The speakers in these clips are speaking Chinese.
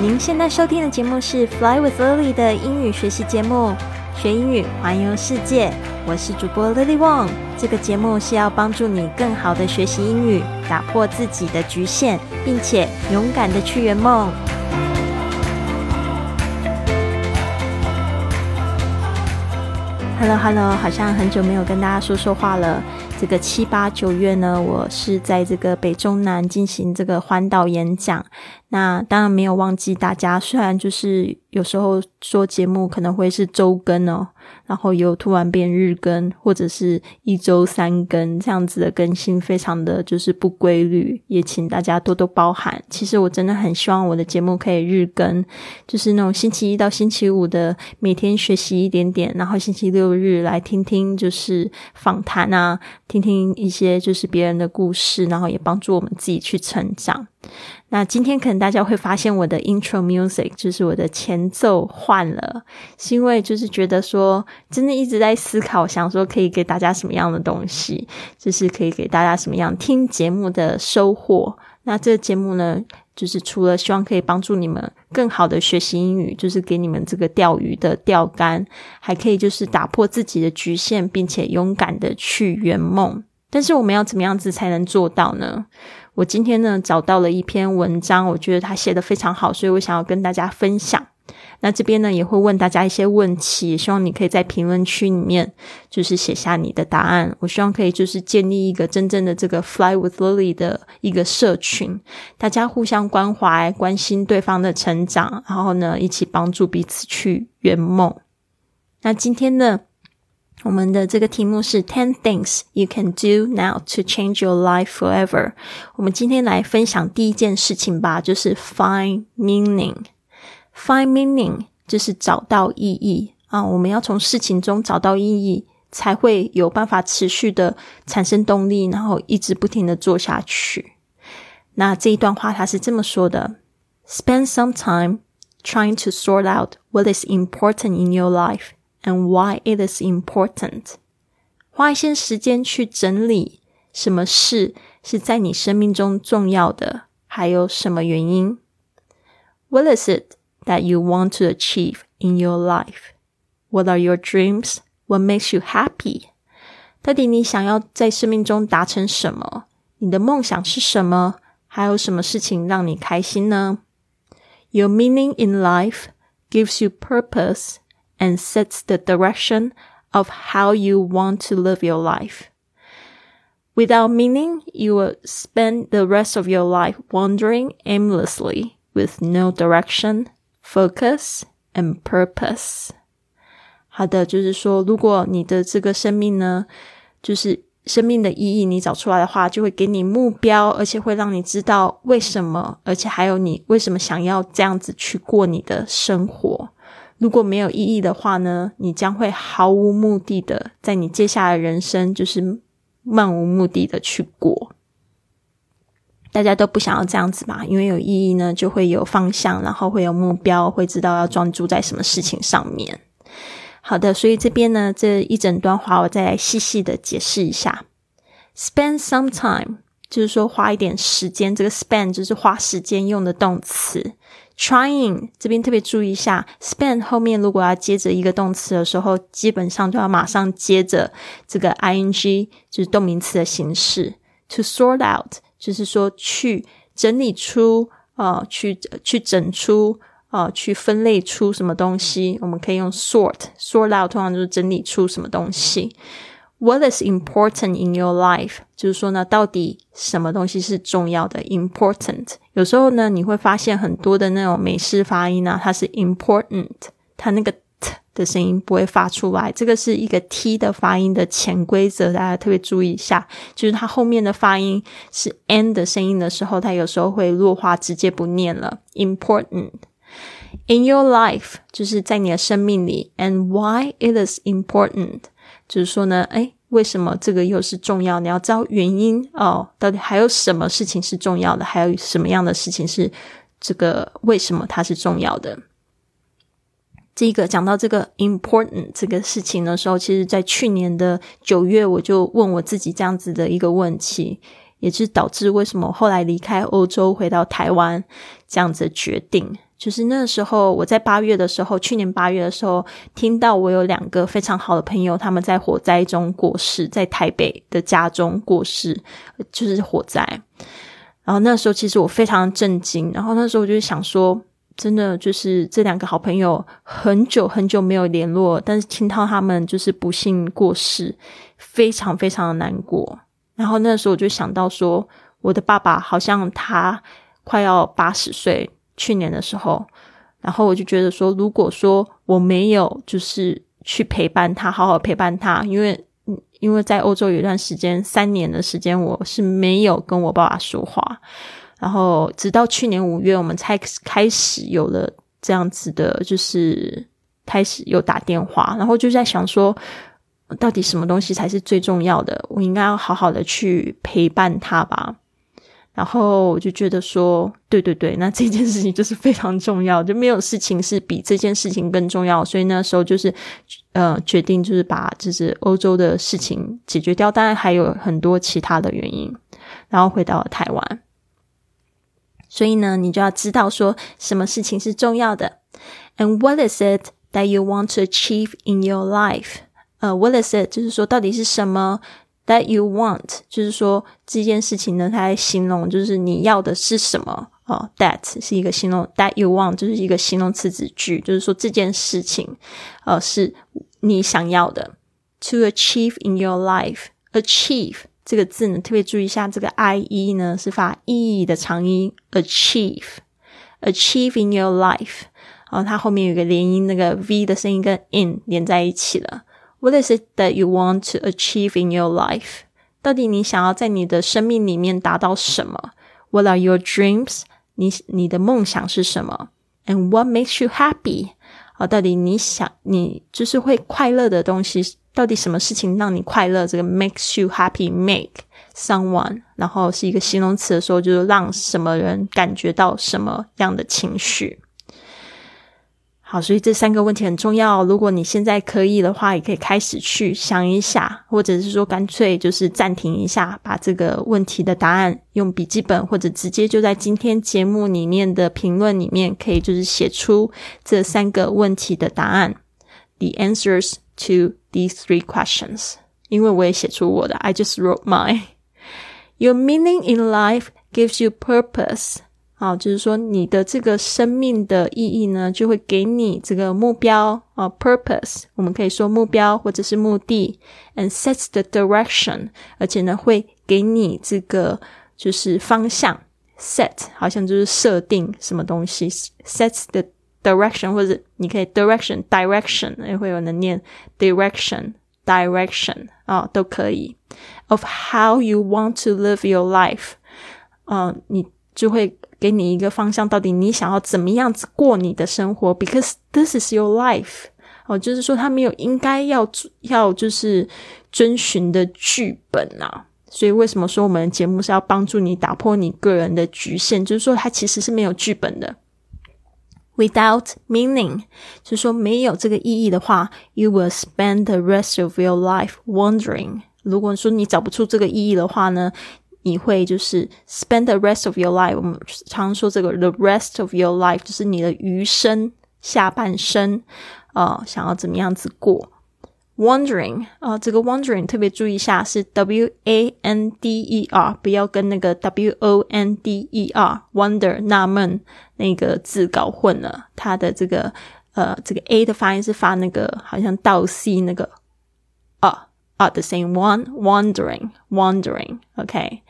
您现在收听的节目是《Fly with Lily》的英语学习节目，学英语环游世界。我是主播 Lily Wong。这个节目是要帮助你更好的学习英语，打破自己的局限，并且勇敢的去圆梦。Hello，Hello，好像很久没有跟大家说说话了。这个七八九月呢，我是在这个北中南进行这个环岛演讲。那当然没有忘记大家，虽然就是有时候说节目可能会是周更哦，然后又突然变日更，或者是一周三更这样子的更新，非常的就是不规律，也请大家多多包涵。其实我真的很希望我的节目可以日更，就是那种星期一到星期五的每天学习一点点，然后星期六日来听听就是访谈啊，听听一些就是别人的故事，然后也帮助我们自己去成长。那今天可能大家会发现我的 intro music 就是我的前奏换了，是因为就是觉得说真的一直在思考，想说可以给大家什么样的东西，就是可以给大家什么样听节目的收获。那这个节目呢，就是除了希望可以帮助你们更好的学习英语，就是给你们这个钓鱼的钓竿，还可以就是打破自己的局限，并且勇敢的去圆梦。但是我们要怎么样子才能做到呢？我今天呢找到了一篇文章，我觉得他写的非常好，所以我想要跟大家分享。那这边呢也会问大家一些问题，希望你可以在评论区里面就是写下你的答案。我希望可以就是建立一个真正的这个 Fly with Lily 的一个社群，大家互相关怀、关心对方的成长，然后呢一起帮助彼此去圆梦。那今天呢？我们的这个题目是 Ten Things You Can Do Now to Change Your Life Forever。我们今天来分享第一件事情吧，就是 Find Meaning。Find Meaning 就是找到意义啊！我们要从事情中找到意义，才会有办法持续的产生动力，然后一直不停的做下去。那这一段话它是这么说的：Spend some time trying to sort out what is important in your life。 and why it is important。花一些时间去整理什么事是在你生命中重要的，还有什么原因。What is it that you want to achieve in your life? What are your dreams? What makes you happy? 到底你想要在生命中达成什么？你的梦想是什么？还有什么事情让你开心呢？Your meaning in life gives you purpose and sets the direction of how you want to live your life. Without meaning, you will spend the rest of your life wandering aimlessly with no direction, focus, and purpose. 好的，就是说，如果你的这个生命呢，就是生命的意义，你找出来的话，就会给你目标，而且会让你知道为什么，而且还有你为什么想要这样子去过你的生活。 如果没有意义的话呢，你将会毫无目的的在你接下来人生就是漫无目的的去过。大家都不想要这样子嘛，因为有意义呢，就会有方向，然后会有目标，会知道要专注在什么事情上面。好的，所以这边呢这一整段话，我再来细细的解释一下。Spend some time，就是说花一点时间，这个 spend 就是花时间用的动词。Trying 这边特别注意一下，spend 后面如果要接着一个动词的时候，基本上就要马上接着这个 ing，就是动名词的形式。To sort out 就是说去整理出啊，去去整出啊，去分类出什么东西。我们可以用 sort，sort out 通常就是整理出什么东西。What is important in your life？就是说呢，到底什么东西是重要的？Important。有时候呢，你会发现很多的那种美式发音呢，它是 important，它那个 t 的声音不会发出来。这个是一个 t 的发音的潜规则，大家特别注意一下。就是它后面的发音是 n 的声音的时候，它有时候会弱化，直接不念了。Important in your life，就是在你的生命里。And why it is important？就是说呢，哎，为什么这个又是重要？你要知道原因哦。到底还有什么事情是重要的？还有什么样的事情是这个？为什么它是重要的？这个讲到这个 important 这个事情的时候，其实在去年的九月，我就问我自己这样子的一个问题，也是导致为什么后来离开欧洲回到台湾这样子的决定。就是那时候我在八月的时候，去年八月的时候，听到我有两个非常好的朋友，他们在火灾中过世，在台北的家中过世，就是火灾。然后那时候其实我非常震惊，然后那时候我就想说，真的就是这两个好朋友很久很久没有联络，但是听到他们就是不幸过世，非常非常的难过。然后那时候我就想到说，我的爸爸好像他快要八十岁。去年的时候，然后我就觉得说，如果说我没有就是去陪伴他，好好陪伴他，因为因为在欧洲有一段时间，三年的时间，我是没有跟我爸爸说话，然后直到去年五月，我们才开始有了这样子的，就是开始有打电话，然后就在想说，到底什么东西才是最重要的？我应该要好好的去陪伴他吧。然后我就觉得说，对对对，那这件事情就是非常重要，就没有事情是比这件事情更重要。所以那时候就是，呃，决定就是把就是欧洲的事情解决掉，当然还有很多其他的原因。然后回到了台湾，所以呢，你就要知道说什么事情是重要的。And what is it that you want to achieve in your life？呃，what is it？就是说到底是什么？That you want，就是说这件事情呢，它来形容就是你要的是什么哦。That 是一个形容，That you want 就是一个形容词子句，就是说这件事情，呃，是你想要的。To achieve in your life，achieve 这个字呢，特别注意一下，这个 i e 呢是发 e 的长音。Achieve，achieve in your life，然后它后面有个连音，那个 v 的声音跟 in 连在一起了。What is it that you want to achieve in your life？到底你想要在你的生命里面达到什么？What are your dreams？你你的梦想是什么？And what makes you happy？啊，到底你想你就是会快乐的东西，到底什么事情让你快乐？这个 makes you happy，make someone，然后是一个形容词的时候，就是让什么人感觉到什么样的情绪。好，所以这三个问题很重要。如果你现在可以的话，也可以开始去想一下，或者是说干脆就是暂停一下，把这个问题的答案用笔记本，或者直接就在今天节目里面的评论里面，可以就是写出这三个问题的答案，the answers to these three questions。因为我也写出我的，I just wrote mine。Your meaning in life gives you purpose。啊，就是说你的这个生命的意义呢，就会给你这个目标啊，purpose，我们可以说目标或者是目的，and sets the direction，而且呢会给你这个就是方向，set 好像就是设定什么东西，sets the direction，或者你可以 direction，direction，也会有人念 direction，direction 啊，都可以，of how you want to live your life，啊，你就会。 给你一个方向，到底你想要怎么样子过你的生活？Because this is your life，哦，就是说他没有应该要要就是遵循的剧本啊。所以为什么说我们的节目是要帮助你打破你个人的局限？就是说它其实是没有剧本的。Without meaning，就是说没有这个意义的话，you will spend the rest of your life wondering。如果说你找不出这个意义的话呢？你会就是 spend the rest of your life，我们常说这个 the rest of your life 就是你的余生下半生，呃，想要怎么样子过？Wondering 啊，这个 wondering 特别注意一下是 W A N D E R，不要跟那个 W O N D E R wonder 纳闷那个字搞混了。它的这个呃，这个 A 的发音是发那个好像倒 C 那个啊。Are the same one wandering wandering Okay,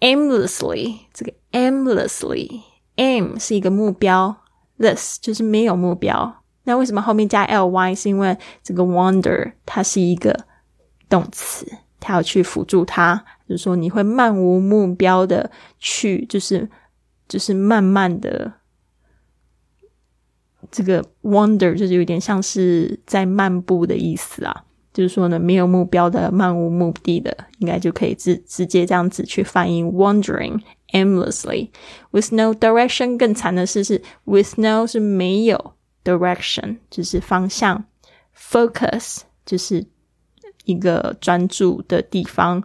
aimlessly. 这个 aimlessly aim 是一个目标，this 就是没有目标。那为什么后面加 ly？是因为这个 wander 它是一个动词，它要去辅助它，就是说你会漫无目标的去，就是就是慢慢的这个 wander 就是有点像是在漫步的意思啊。就是说呢，没有目标的、漫无目的的，应该就可以直直接这样子去翻译：wandering aimlessly with no direction。更惨的是，是 with no 是没有 direction，就是方向；focus 就是一个专注的地方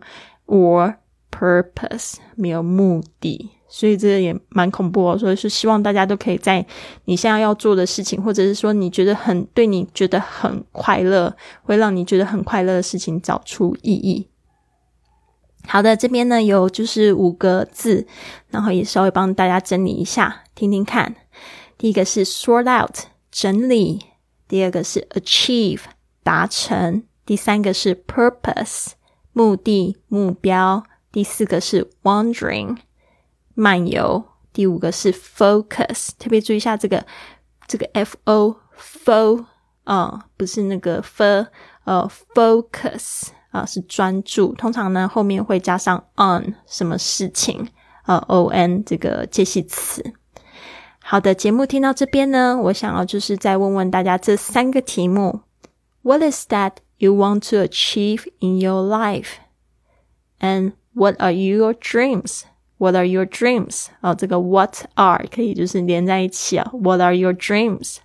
；or purpose 没有目的。所以这也蛮恐怖哦。所以是希望大家都可以在你现在要做的事情，或者是说你觉得很对你觉得很快乐，会让你觉得很快乐的事情，找出意义。好的，这边呢有就是五个字，然后也稍微帮大家整理一下，听听看。第一个是 sort out 整理，第二个是 achieve 达成，第三个是 purpose 目的目标，第四个是 wandering 漫游，第五个是 focus。特别注意一下这个这个 f o f o 啊，不是那个 f 呃 focus 啊，是专注。通常呢后面会加上 on 什么事情呃 o n 这个介系词。好的，节目听到这边呢，我想要就是再问问大家这三个题目：What is that you want to achieve in your life? And what are your dreams? What are your dreams? 啊，这个 What are 可以就是连在一起啊。What are your dreams?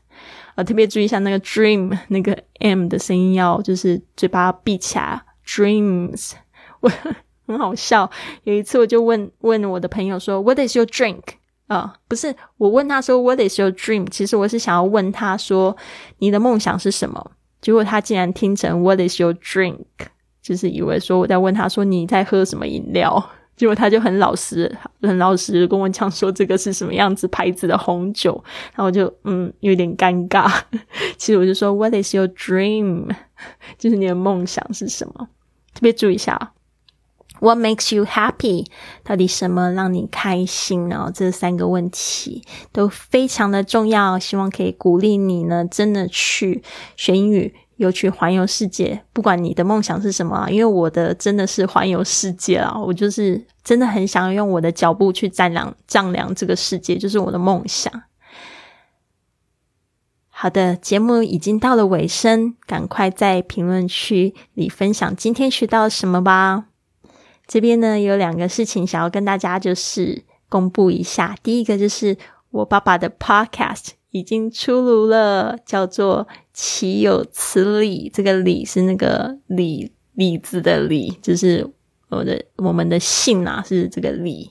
啊，特别注意一下那个 dream 那个 m 的声音要就是嘴巴闭起来。Dreams，我很好笑。有一次我就问问我的朋友说：What is your drink? 啊，不是，我问他说 “What is your dream？” 其实我是想要问他说：“你的梦想是什么？”结果他竟然听成 “What is your drink？” 就是以为说我在问他说你在喝什么饮料。结果他就很老实、很老实跟我讲说这个是什么样子牌子的红酒。然后我就嗯有点尴尬。其实我就说 “What is your dream？” 就是你的梦想是什么？特别注意一下。What makes you happy？到底什么让你开心呢？这三个问题都非常的重要，希望可以鼓励你呢，真的去学英语，又去环游世界。不管你的梦想是什么，因为我的真的是环游世界啊！我就是真的很想用我的脚步去丈量丈量这个世界，就是我的梦想。好的，节目已经到了尾声，赶快在评论区里分享今天学到了什么吧。这边呢有两个事情想要跟大家就是公布一下。第一个就是我爸爸的 podcast 已经出炉了，叫做《岂有此理》。这个“理”是那个“李”李字的“李”，就是我的我们的姓啊，是这个“李”。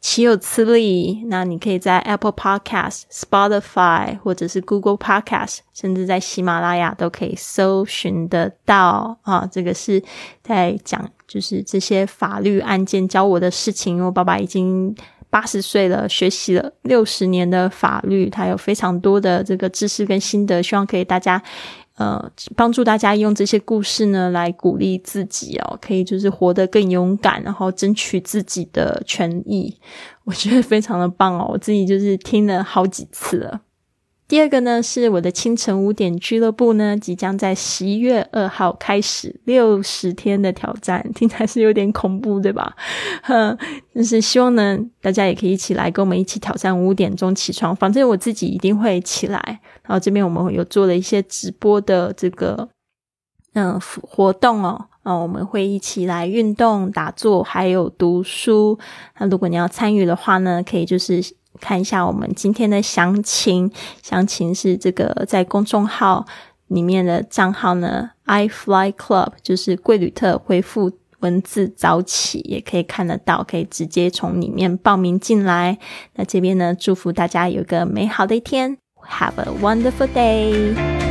岂有此理？那你可以在 Apple Podcast、Spotify 或者是 Google Podcast，甚至在喜马拉雅都可以搜寻得到啊。这个是在讲，就是这些法律案件教我的事情。我爸爸已经八十岁了，学习了六十年的法律，他有非常多的这个知识跟心得，希望可以大家。呃，帮助大家用这些故事呢，来鼓励自己哦，可以就是活得更勇敢，然后争取自己的权益，我觉得非常的棒哦。我自己就是听了好几次了。第二个呢，是我的清晨五点俱乐部呢，即将在十一月二号开始六十天的挑战，听起来是有点恐怖，对吧？哼，就是希望呢，大家也可以一起来跟我们一起挑战五点钟起床，反正我自己一定会起来。然后这边我们有做了一些直播的这个嗯活动哦，啊，我们会一起来运动、打坐，还有读书。那如果你要参与的话呢，可以就是。看一下我们今天的详情，详情是这个在公众号里面的账号呢，I Fly Club，就是贵旅特，回复文字早起也可以看得到，可以直接从里面报名进来。那这边呢，祝福大家有个美好的一天，Have a wonderful day。